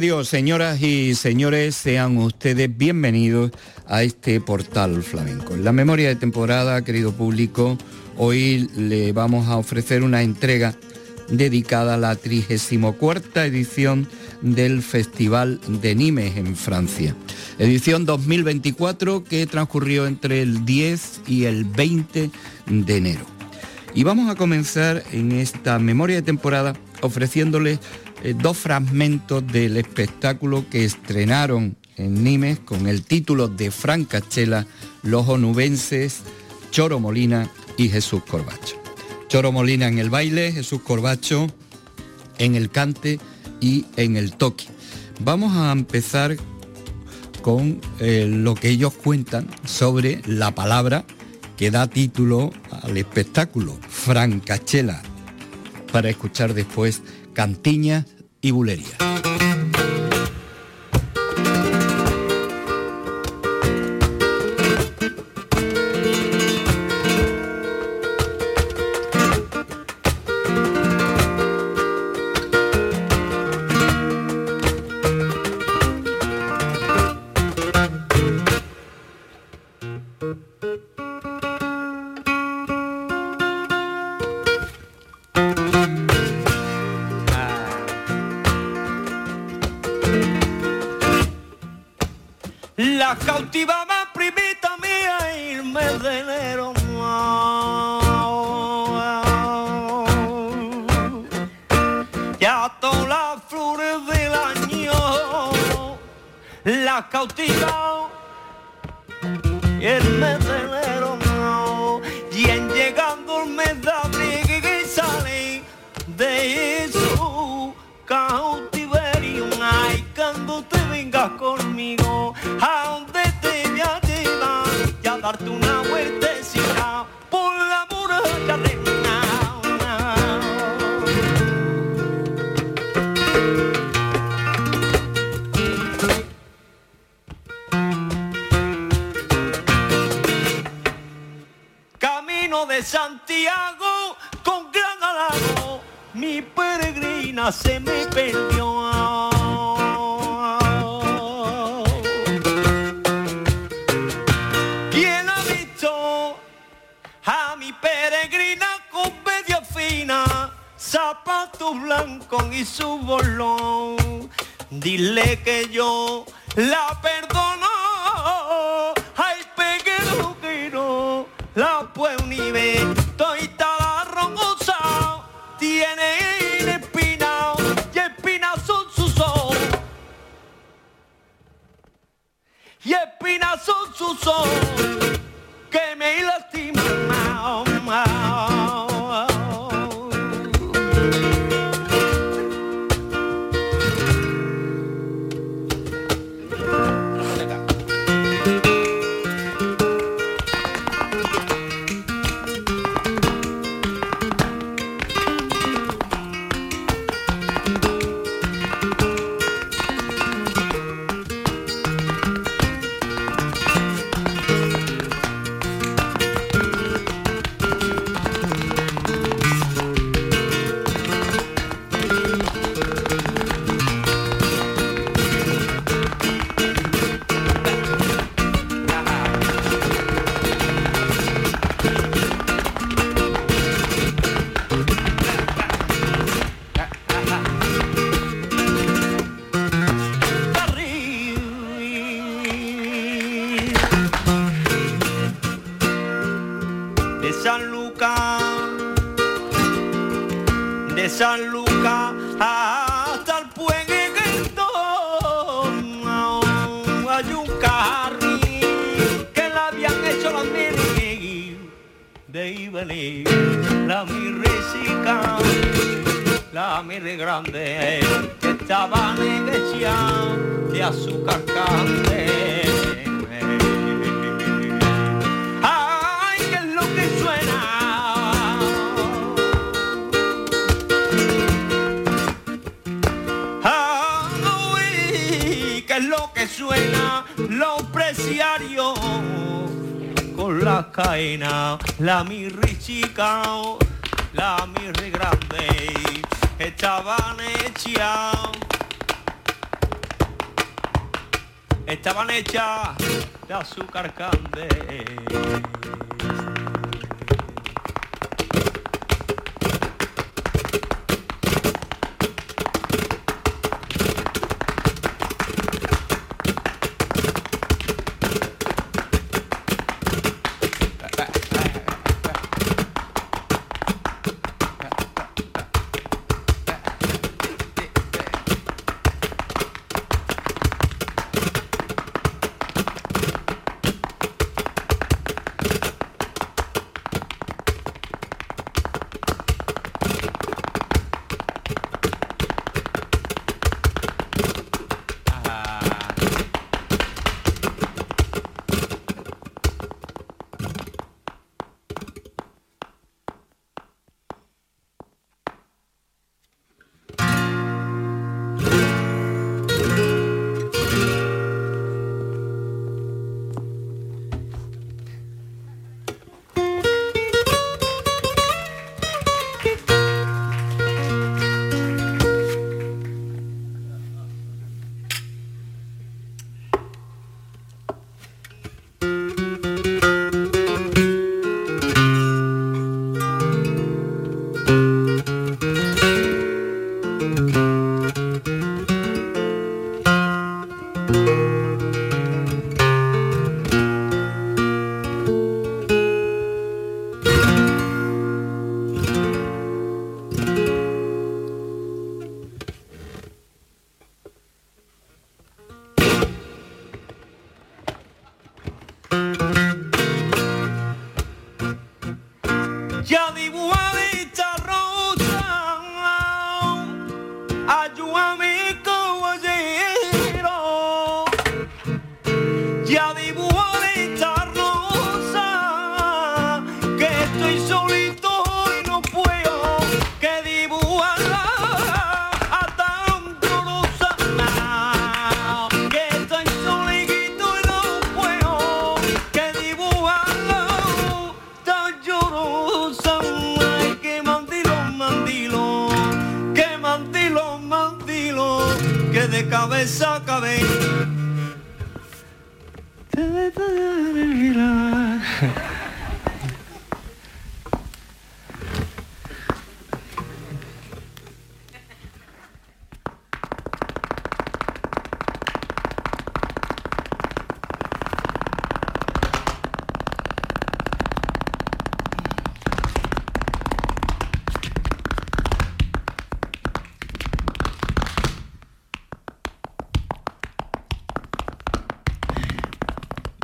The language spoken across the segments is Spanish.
Dios, señoras y señores, sean ustedes bienvenidos a este portal flamenco. En la memoria de temporada, querido público, hoy le vamos a ofrecer una entrega dedicada a la 34 edición del Festival de Nimes en Francia. Edición 2024 que transcurrió entre el 10 y el 20 de enero. Y vamos a comenzar en esta memoria de temporada ofreciéndoles eh, dos fragmentos del espectáculo que estrenaron en Nimes con el título de Francachela Los onubenses, Choro Molina y Jesús Corbacho. Choro Molina en el baile, Jesús Corbacho en el cante y en el toque. Vamos a empezar con eh, lo que ellos cuentan sobre la palabra que da título al espectáculo, Francachela, para escuchar después cantiñas y bulería. Con la mirri chica, la mirri grande, estaban hechas, estaban hechas de azúcar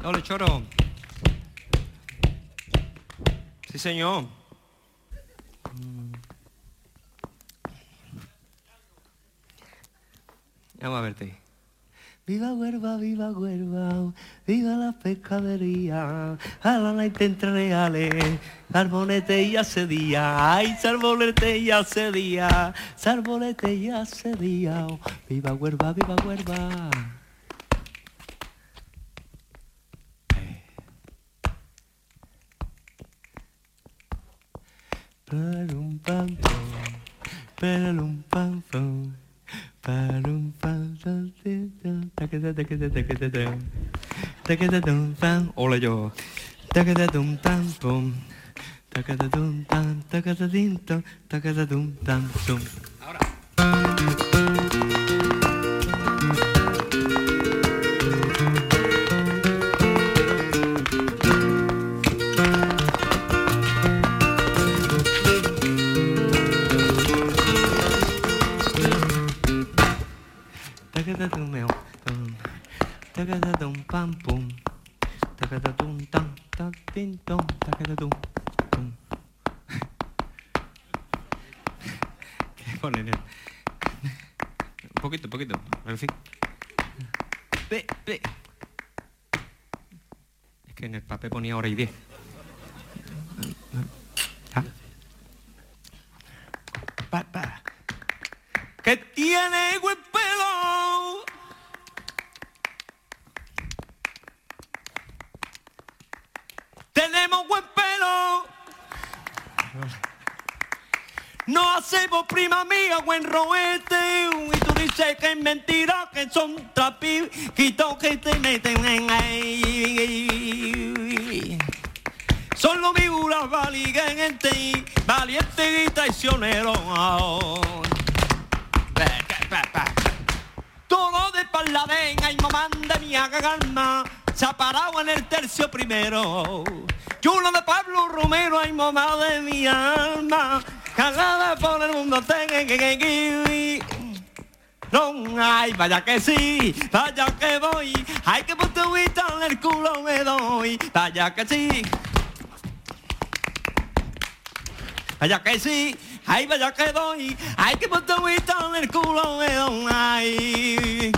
cande. choro. Sí, señor. Vamos a verte. Viva huerva, viva huerva, viva la pescadería, a la night entre reales, sarbolete ya se día, ay, sarbolete ya se día, ya se día, viva huerva, viva huerva. Hola yo, Ah. Pa, pa. Que tiene buen pelo. Tenemos buen pelo. No hacemos prima mía buen roete y tú dices que es mentira que son trapiquitos que te meten en ahí. Son los figuras valientes, valientes y traicioneros. Todo de parladeña y mamá de mi alma se ha parado en el tercio primero. Uno de Pablo Romero, ay mamá de mi alma, cagada por el mundo. No, ay, vaya que sí, vaya que voy, ay que putuita en el culo me doy, vaya que sí. Vaya que sí, ay, vaya que doy, ay que putuita en el culo me doy, ay.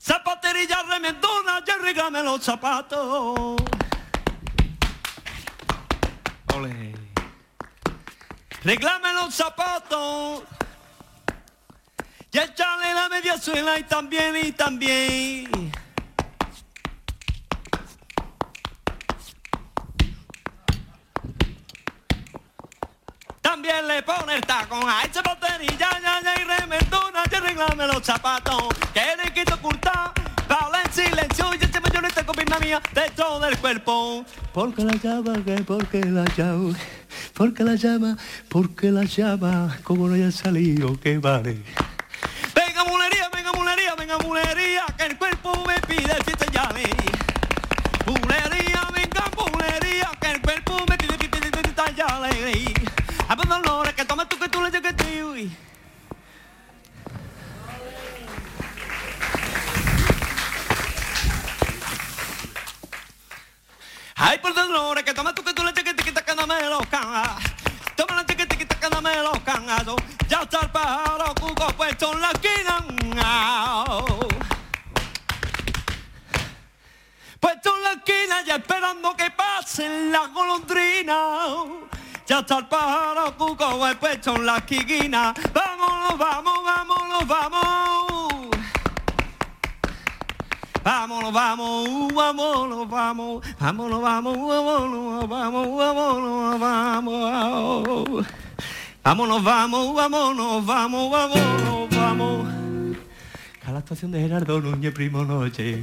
Zapaterilla remendona, ya regame los zapatos. Ole. Reglame los zapatos. Y échale la media suela y también, y también. También le pone el tacón a esa batería, ya, ya, y remendona, y arreglame los zapatos. Que le quito curta, habla en silencio, y este mayorita con mi mía dentro del cuerpo. Porque la llama, que porque la llama, porque la llama, porque la llama, como no haya salido, que vale. Venga mulería, venga mulería, venga mulería, que el cuerpo me pide fiesta ya le. A ver dolores, que toma tú que tú le llegues tío. Ay, por dolores, que toma tú que tú le llegues tiquita que no me lo canga. Toma la tiquita que no me lo canga. Ya está el pájaro cuco puesto en la esquina. Puesto en la esquina ya esperando que pase la golondrina. Ya está el pájaro cuco puesto en la esquina. Vámonos, vamos, vámonos, vamos. Vámonos, vamos, vámonos, vamos, vámonos, vamos, vámonos, vamos, vámonos, vamos. Vámonos, vamos, vámonos, vamos, vámonos, vamos. A la actuación de Gerardo Núñez Primo Noche.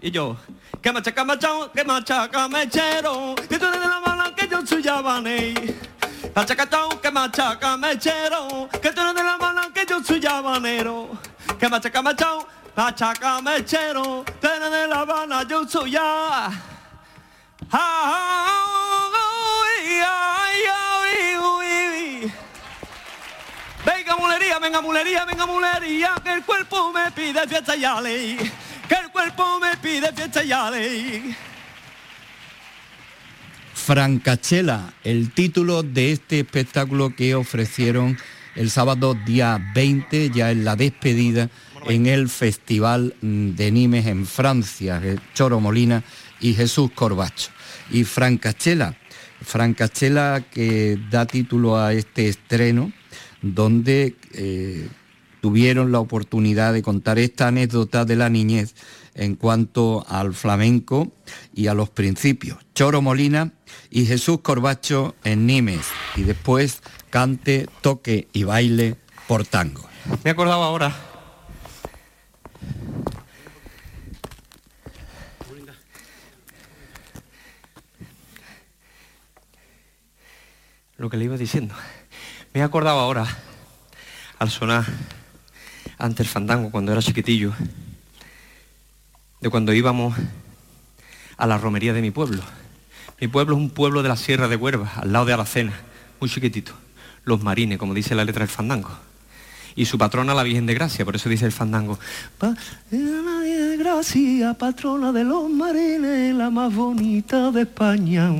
Y yo, que machaca machao, que machaca mechero, que tú eres de la mala que yo soy yabané. Machaca chao, que machaca mechero, que tú eres de la mala que yo soy yabanero. Que machaca machao, machaca mechero, tú eres de la Habana, yo soy ya. Venga mulería, venga mulería, venga mulería, que el cuerpo me pide fiesta ya ley, que el cuerpo me pide fiesta ley. Francachela, el título de este espectáculo que ofrecieron el sábado día 20, ya en la despedida, en el Festival de Nimes en Francia, eh, Choro Molina y Jesús Corbacho. Y Francachela, Francachela que da título a este estreno, donde eh, tuvieron la oportunidad de contar esta anécdota de la niñez en cuanto al flamenco y a los principios. Choro Molina y Jesús Corbacho en Nimes y después cante, toque y baile por tango. Me he acordado ahora. Lo que le iba diciendo. Me he acordado ahora, al sonar ante el fandango cuando era chiquitillo, de cuando íbamos a la romería de mi pueblo. Mi pueblo es un pueblo de la Sierra de Huerva, al lado de Aracena, muy chiquitito. los marines, como dice la letra del fandango. Y su patrona la Virgen de Gracia, por eso dice el fandango. la Virgen de Gracia, patrona de los marines, la más bonita de España.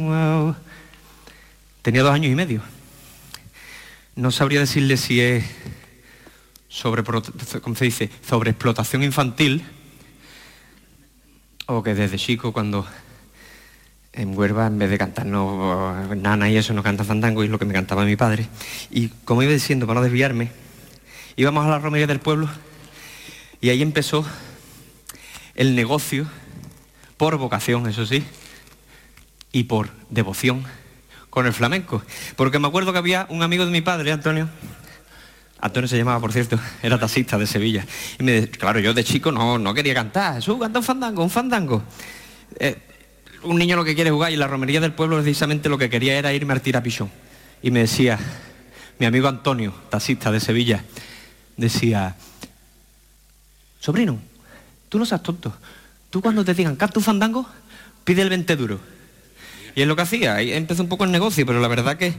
Tenía dos años y medio. No sabría decirle si es sobre, ¿cómo se dice? sobre explotación infantil o que desde chico cuando en Huerva, en vez de cantarnos nana y eso, no canta fandango, y es lo que me cantaba mi padre. Y como iba diciendo, para no desviarme, íbamos a la romería del pueblo y ahí empezó el negocio, por vocación, eso sí, y por devoción con el flamenco. Porque me acuerdo que había un amigo de mi padre, Antonio, Antonio se llamaba, por cierto, era taxista de Sevilla. Y me claro, yo de chico no, no quería cantar. Jesús, canta un fandango, un fandango. Eh, un niño lo que quiere jugar y la romería del pueblo precisamente lo que quería era irme al tirapichón. Y me decía, mi amigo Antonio, taxista de Sevilla, decía, sobrino, tú no seas tonto. Tú cuando te digan, canta un fandango, pide el 20 duro. Y es lo que hacía. Ahí empezó un poco el negocio, pero la verdad que...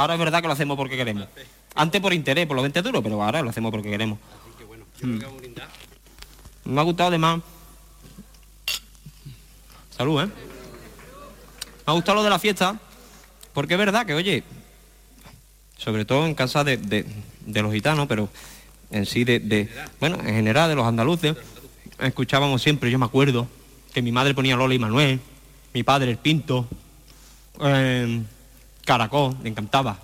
Ahora es verdad que lo hacemos porque queremos. Antes por interés, por los 20 duros, pero ahora lo hacemos porque queremos. Mm. Me ha gustado además. Salud, ¿eh? Me ha gustado lo de la fiesta, porque es verdad que, oye, sobre todo en casa de, los gitanos, pero en sí de, bueno, en general de los andaluces, escuchábamos siempre, yo me acuerdo, que mi madre ponía Lola y Manuel, mi padre el Pinto, eh, Caracol, le encantaba.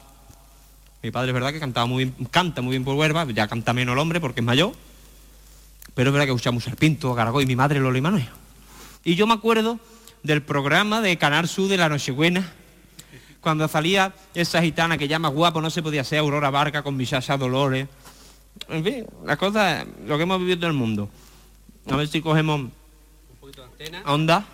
Mi padre es verdad que cantaba muy bien, canta muy bien por Huerva, ya canta menos el hombre porque es mayor, pero es verdad que escuchamos el Pinto, Caracol y mi madre Lola y Manuel. Y yo me acuerdo del programa de Canal Sur de la Nochebuena, cuando salía esa gitana que llama guapo, no se podía ser Aurora Barca con Michasa Dolores. En fin, las cosas, lo que hemos vivido en el mundo. A ver si cogemos un poquito de antena. Onda.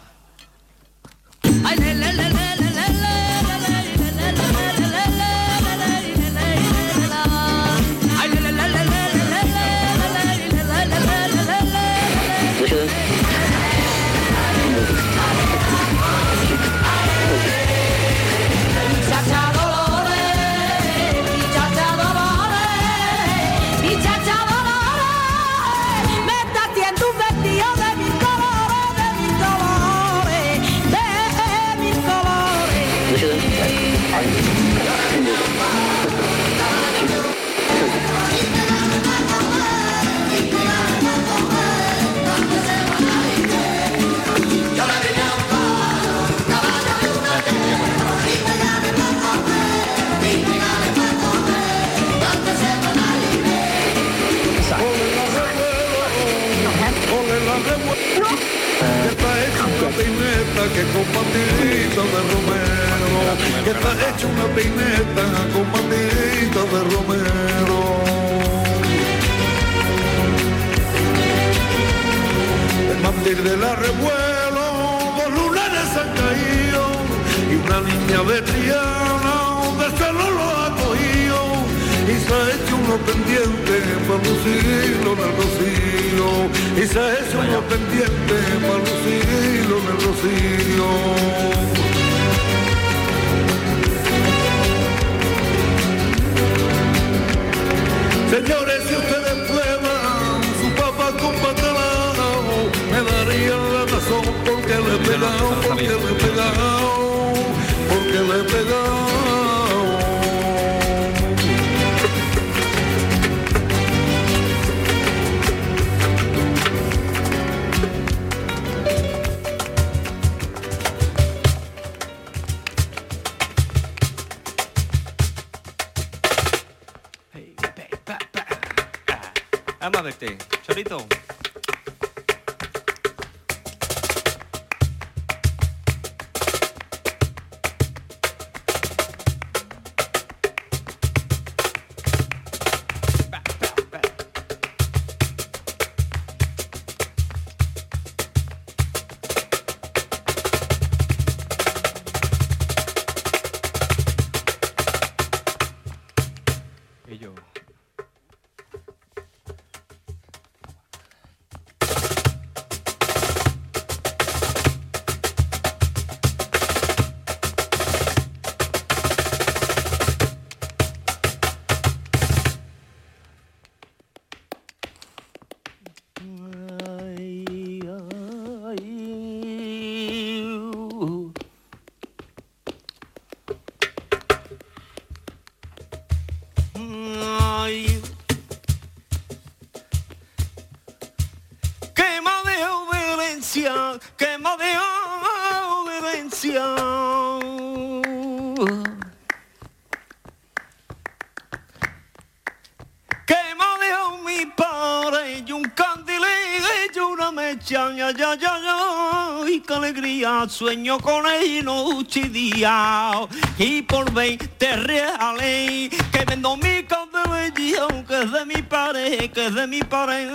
Sueño con él noche y día, y por veinte reales, que vendo mi candelillo, que es de mi padre, que es de mi padre.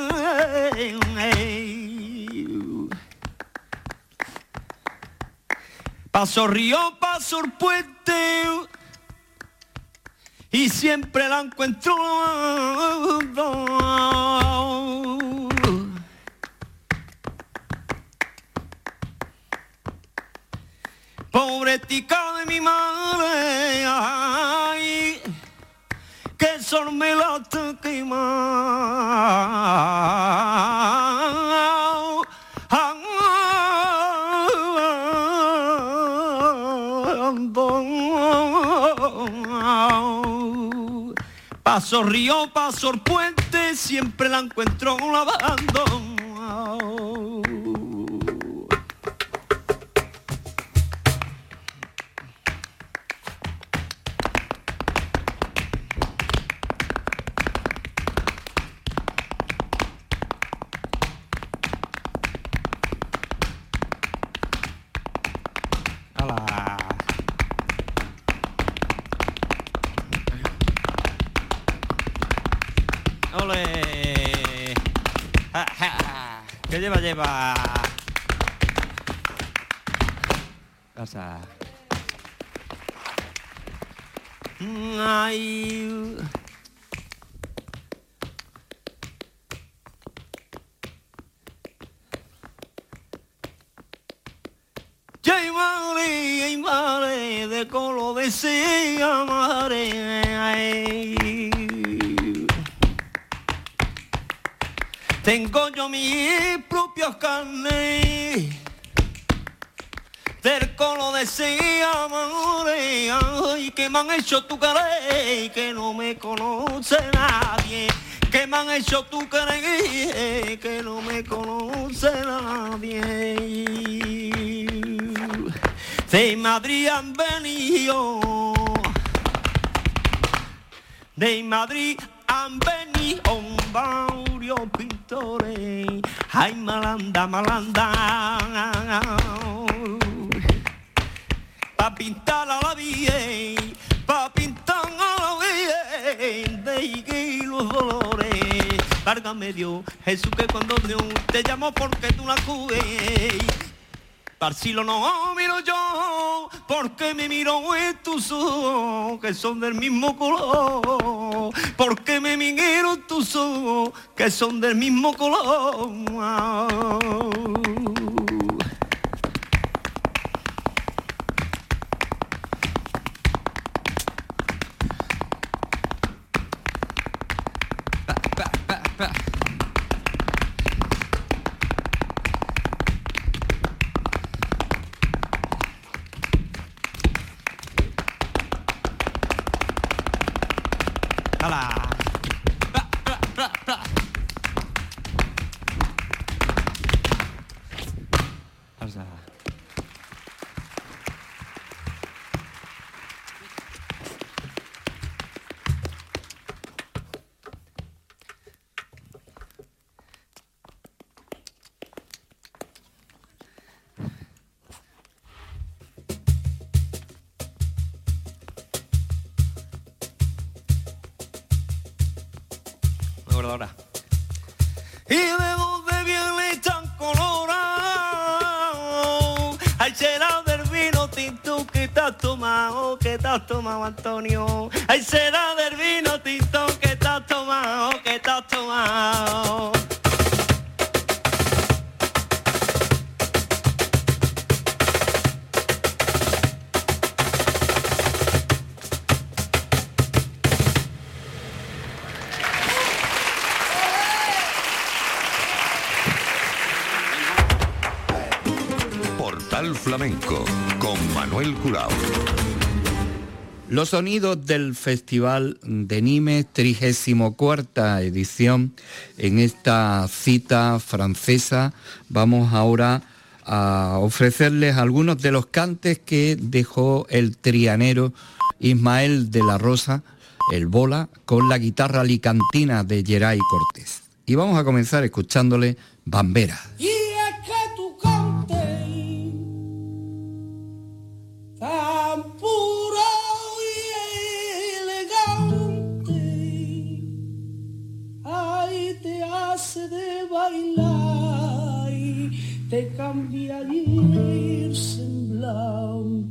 Paso río, paso el puente y siempre la encuentro. Pobre tica de mi madre, ay, que son me la quemado. Paso río, paso el puente, siempre la encuentro lavando. Lleva, lleva? Pasa. Ay. De colo madre. ay. Tengo yo mis propias carnes del colo decía ay, que me han hecho tu querer, que no me conoce nadie, que me han hecho tu querer, que no me conoce nadie. De Madrid han venido, de Madrid han venido varios pintores, ay malanda, malanda, pa pintar a la bien, pa pintar a la bien, de los dolores, Válgame Dios, Jesús que cuando Dios te llamo porque tú la cubes. Parcilo no miro yo, porque me miro en tus ojos, que son del mismo color. Porque me miro tus ojos, que son del mismo color. Ahora. ¿Y de dónde viene tan colorado? Ay, será del vino tinto que te has tomado, que te has tomado, Antonio. Ay, será del vino tinto que te has tomado, que te has tomado. Los sonidos del Festival de Nimes, 34 edición, en esta cita francesa, vamos ahora a ofrecerles algunos de los cantes que dejó el trianero Ismael de la Rosa, el bola, con la guitarra alicantina de Geray Cortés. Y vamos a comenzar escuchándole Bambera. Te cambiaría el semblante.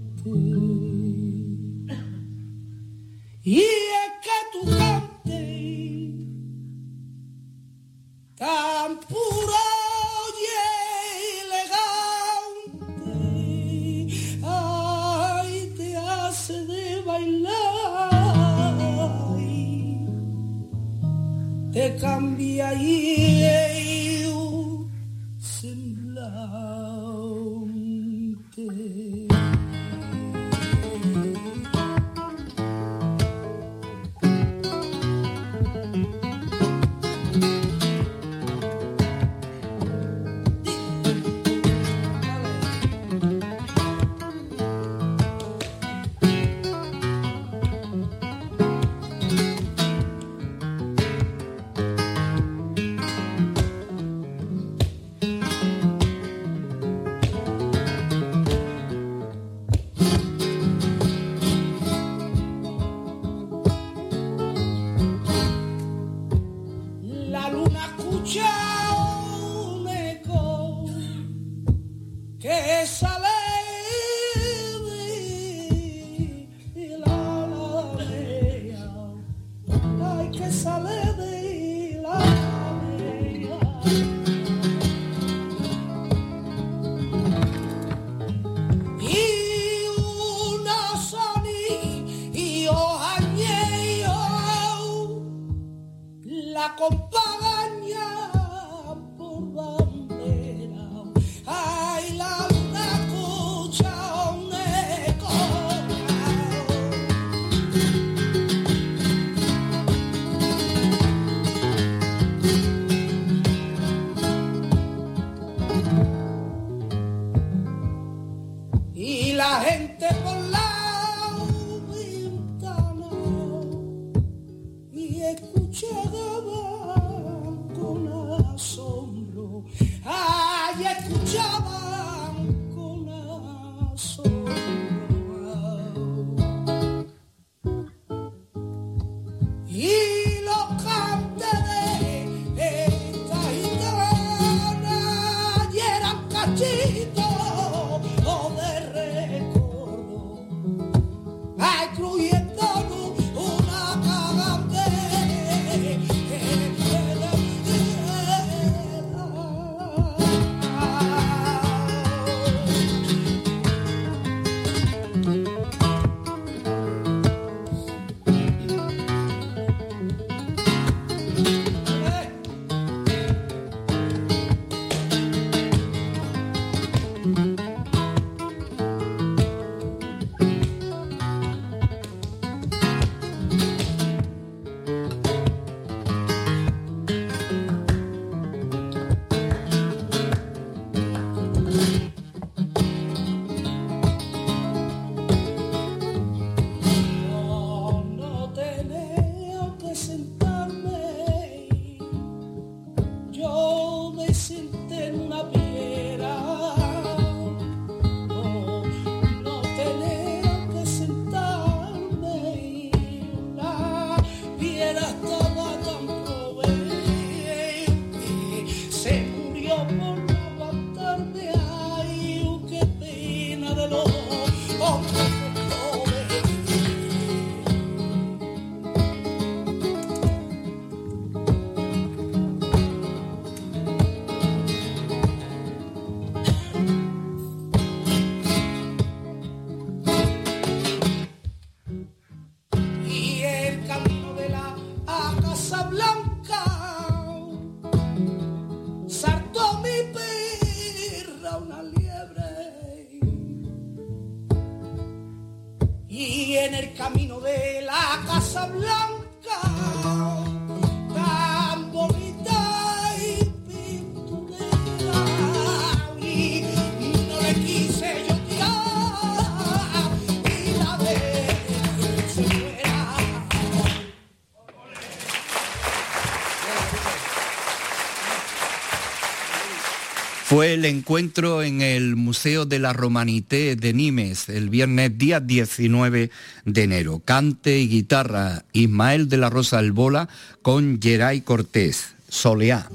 Encuentro en el Museo de la Romanité de Nimes el viernes día 19 de enero. Cante y guitarra Ismael de la Rosa Albola con Geray Cortés. Soleá.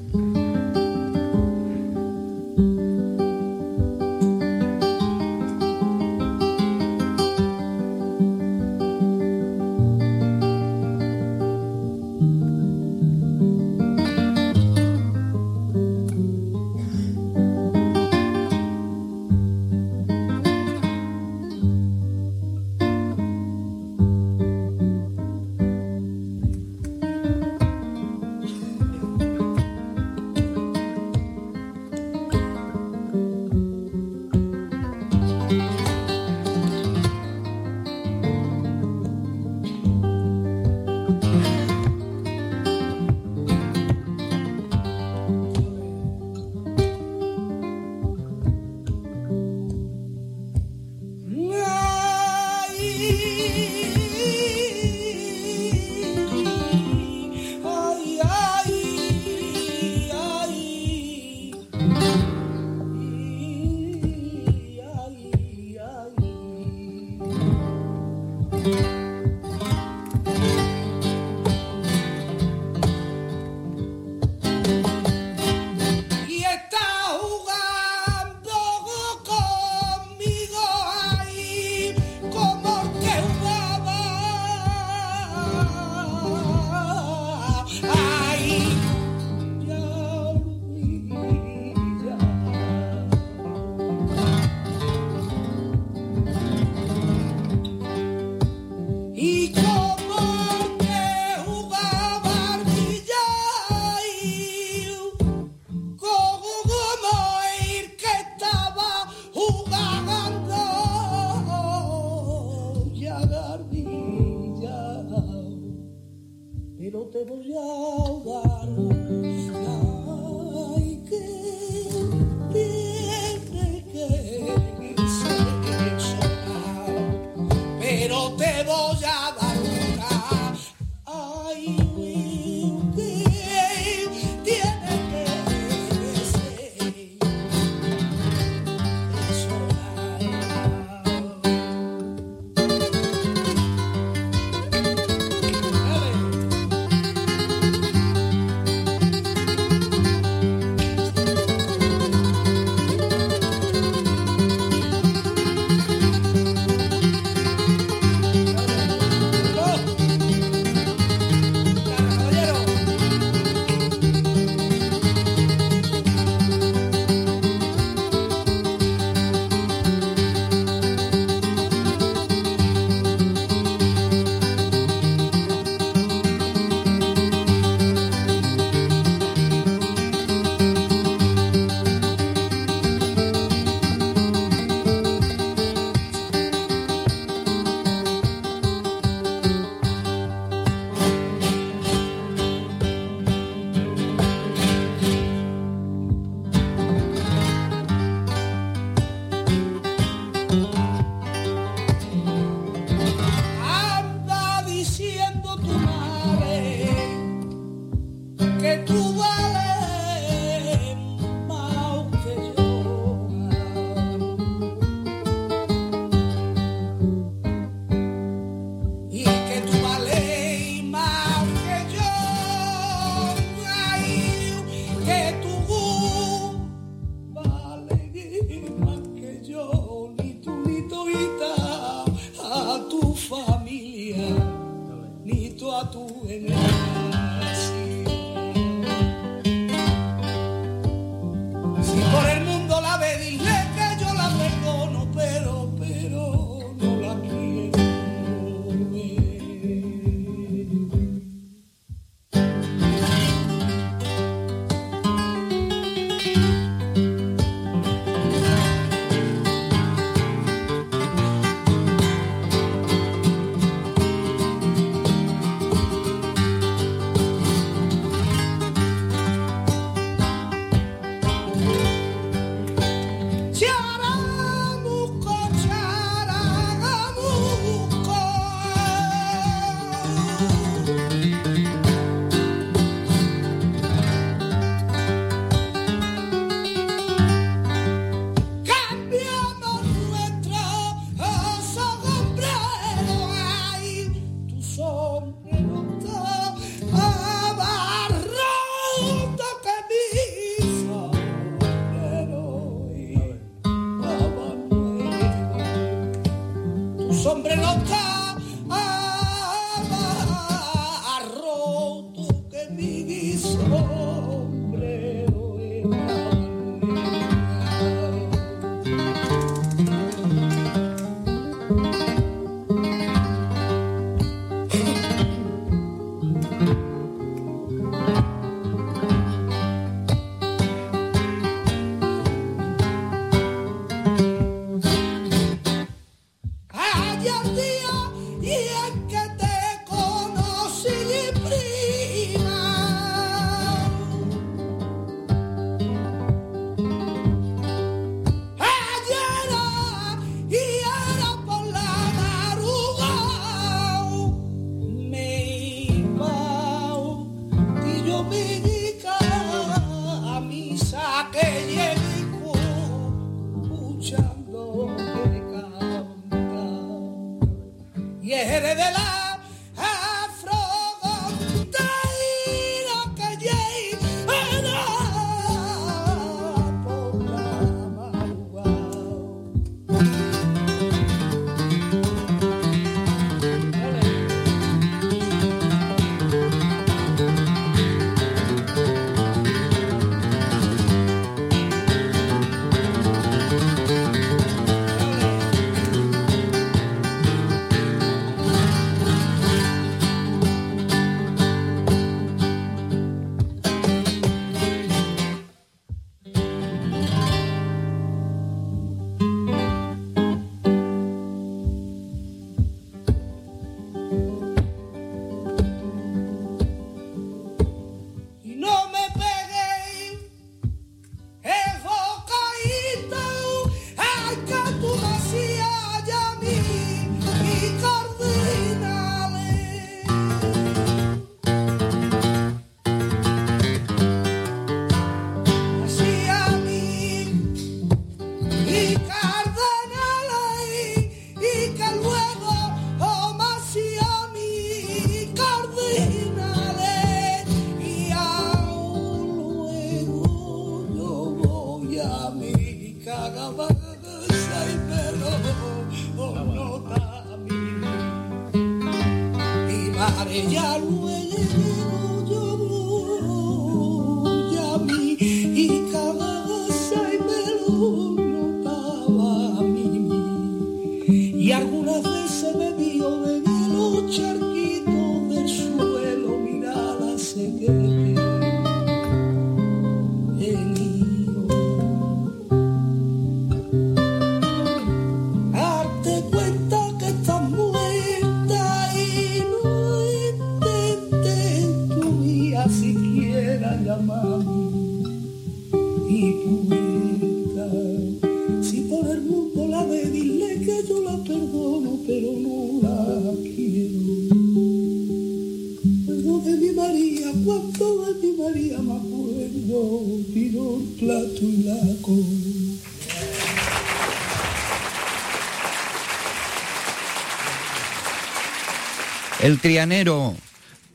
te voy a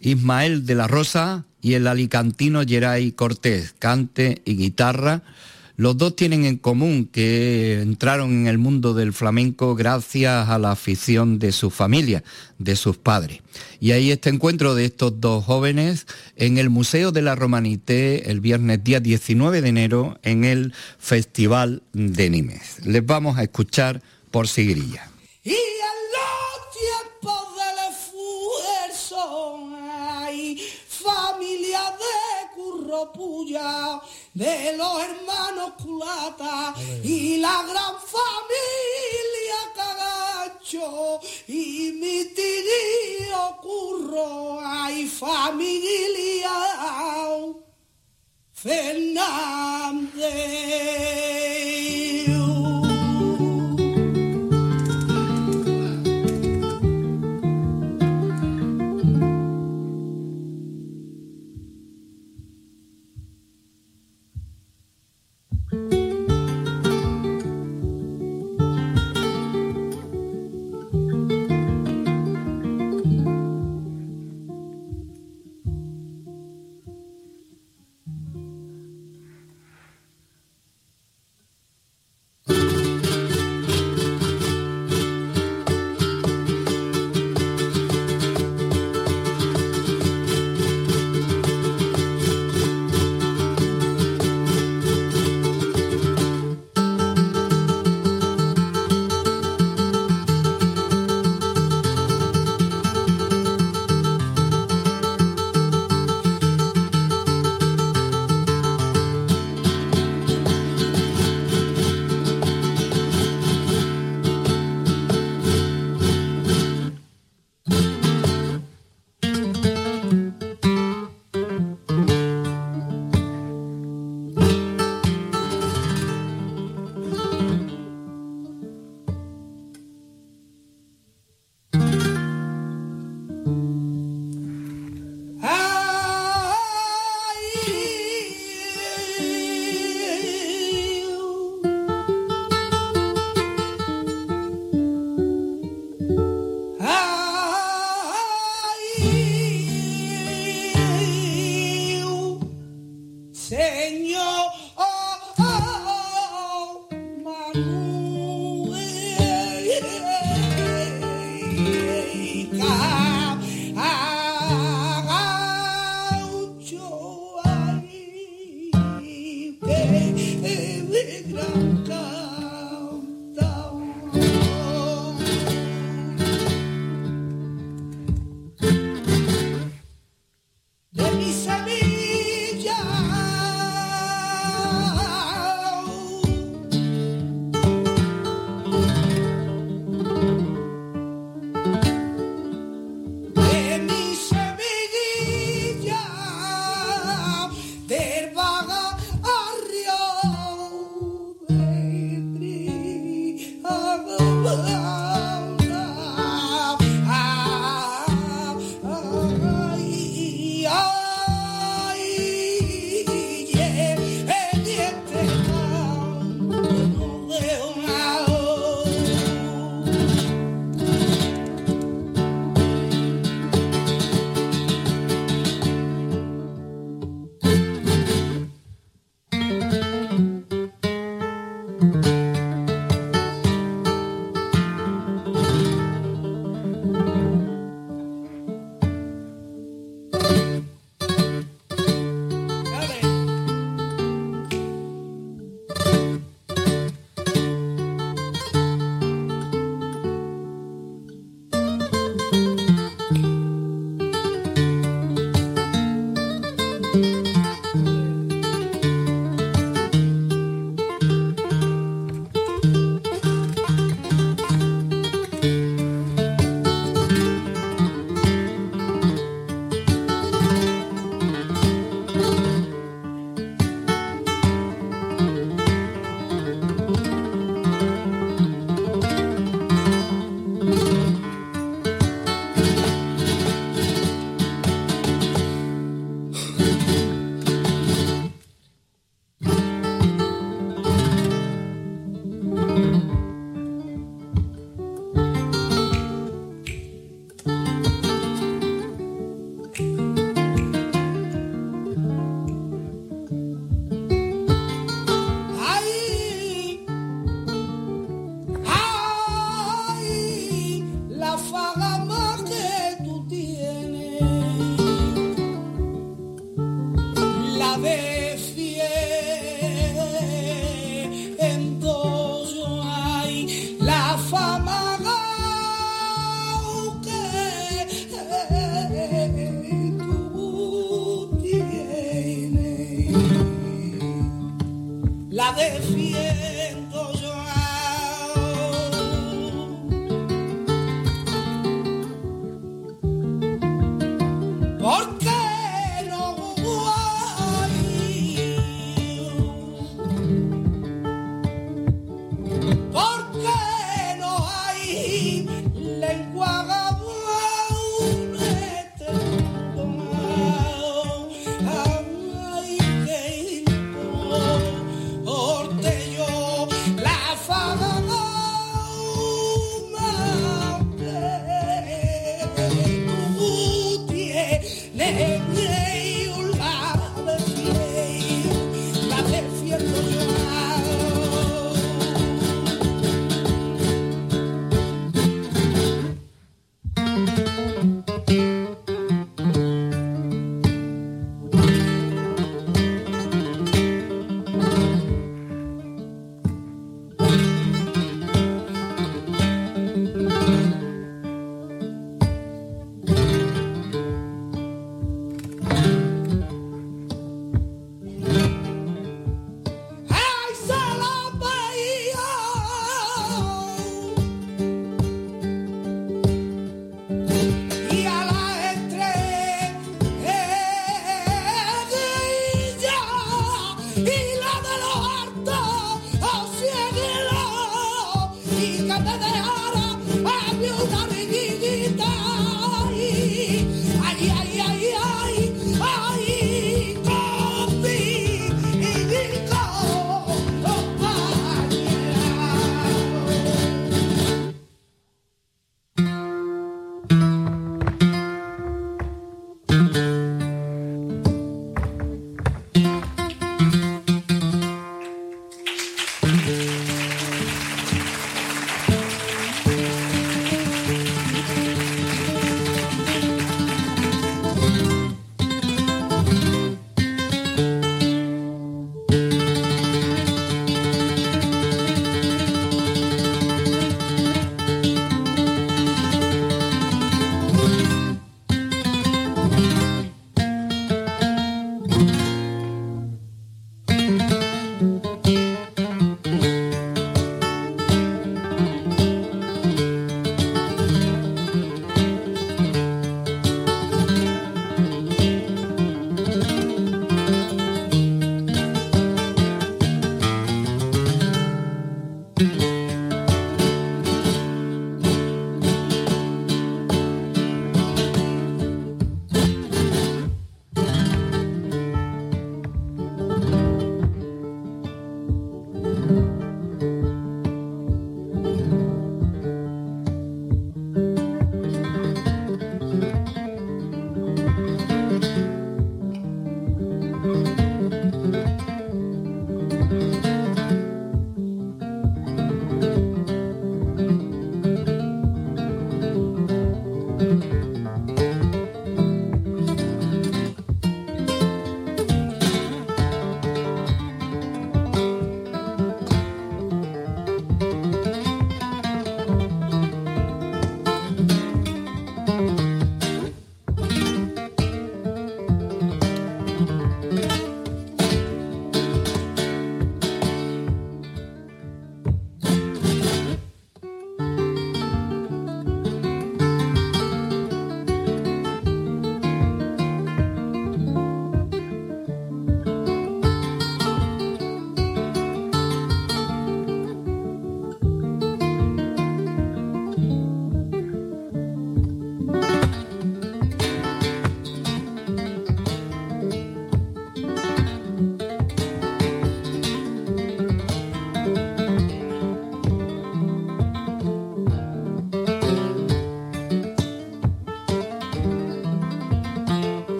Ismael de la Rosa y el alicantino Geray Cortés, cante y guitarra. Los dos tienen en común que entraron en el mundo del flamenco gracias a la afición de su familia, de sus padres. Y ahí este encuentro de estos dos jóvenes en el Museo de la Romanité el viernes día 19 de enero en el Festival de Nimes. Les vamos a escuchar por Sigrilla. De los hermanos culata y la gran familia cagacho y mi tío curro. Hay familia Fernández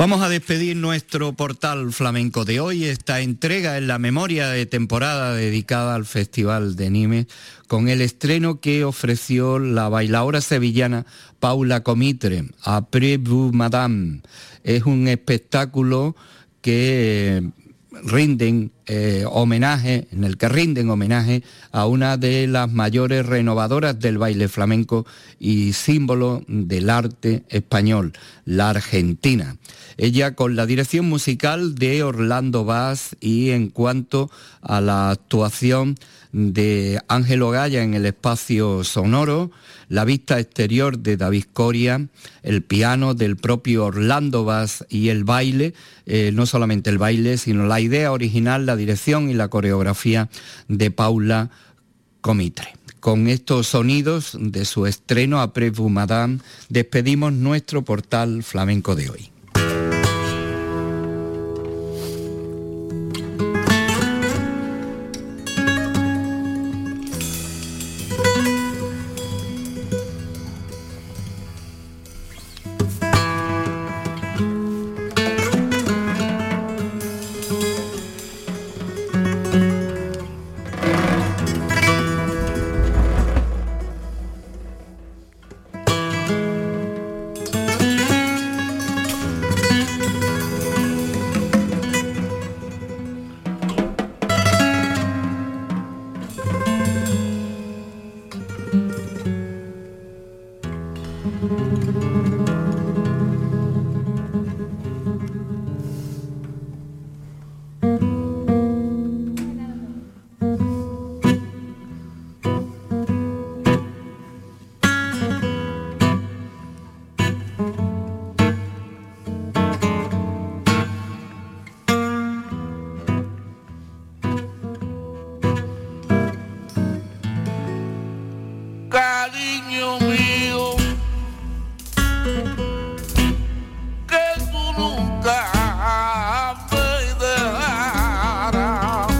Vamos a despedir nuestro portal flamenco de hoy. Esta entrega en la memoria de temporada dedicada al Festival de Nimes con el estreno que ofreció la bailadora sevillana Paula Comitre, Après vous Madame. Es un espectáculo que rinden eh, homenaje, en el que rinden homenaje a una de las mayores renovadoras del baile flamenco y símbolo del arte español, la Argentina. Ella con la dirección musical de Orlando Vaz y en cuanto a la actuación de Ángelo Gaya en el espacio sonoro, la vista exterior de David Coria, el piano del propio Orlando Vaz y el baile, eh, no solamente el baile, sino la idea original, la dirección y la coreografía de Paula Comitre. Con estos sonidos de su estreno a Vous Madame, despedimos nuestro portal flamenco de hoy. cariño mío, que tú nunca me dejarás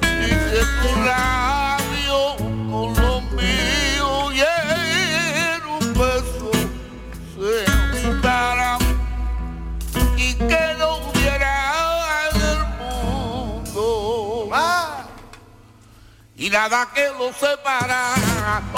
y que tu labio con lo mío y en un beso se juntará y que no hubiera en el mundo. Ah, y nada que lo separa. Oye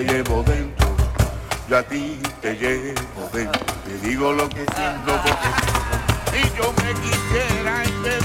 te llevo dentro. Yo a ti te llevo dentro, te digo lo que siento porque y yo me quisiera quisiera